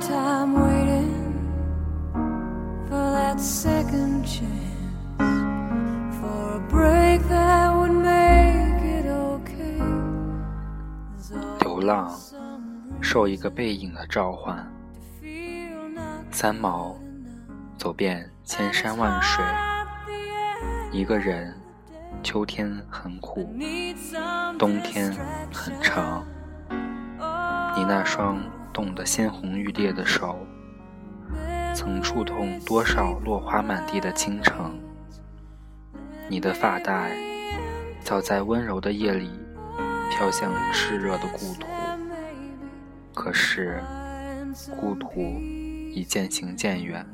time waiting for that second chance for a break that would make it okay. 流浪，受一个背影的召唤。三毛，走遍千山万水。一个人，秋天很苦，冬天很长。你那双冻得鲜红欲裂的手，曾触痛多少落花满地的倾城？你的发带，早在温柔的夜里飘向炽热的故土。可是，故土已渐行渐远，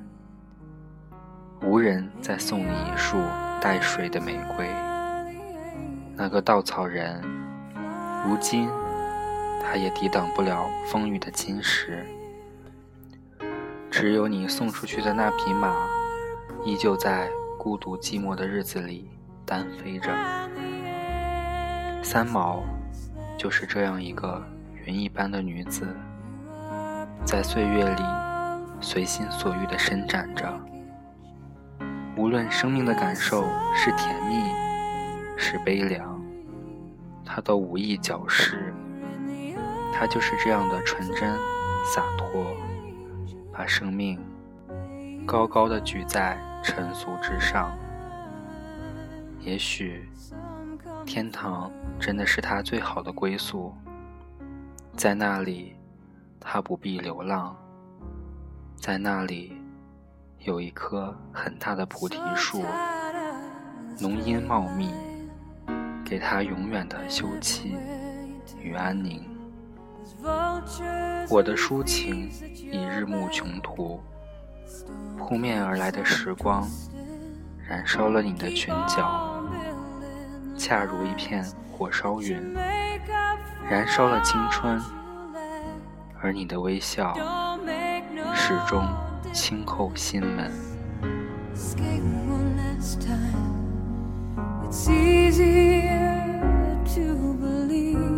无人再送你一束带水的玫瑰。那个稻草人，如今。他也抵挡不了风雨的侵蚀，只有你送出去的那匹马，依旧在孤独寂寞的日子里单飞着。三毛，就是这样一个云一般的女子，在岁月里随心所欲地伸展着。无论生命的感受是甜蜜，是悲凉，她都无意矫饰。他就是这样的纯真洒脱，把生命高高的举在尘俗之上。也许天堂真的是他最好的归宿，在那里他不必流浪，在那里有一棵很大的菩提树，浓荫茂密，给他永远的休憩与安宁。我的抒情已日暮穷途，扑面而来的时光，燃烧了你的裙角，恰如一片火烧云，燃烧了青春，而你的微笑，始终轻叩心门。sweet madness, all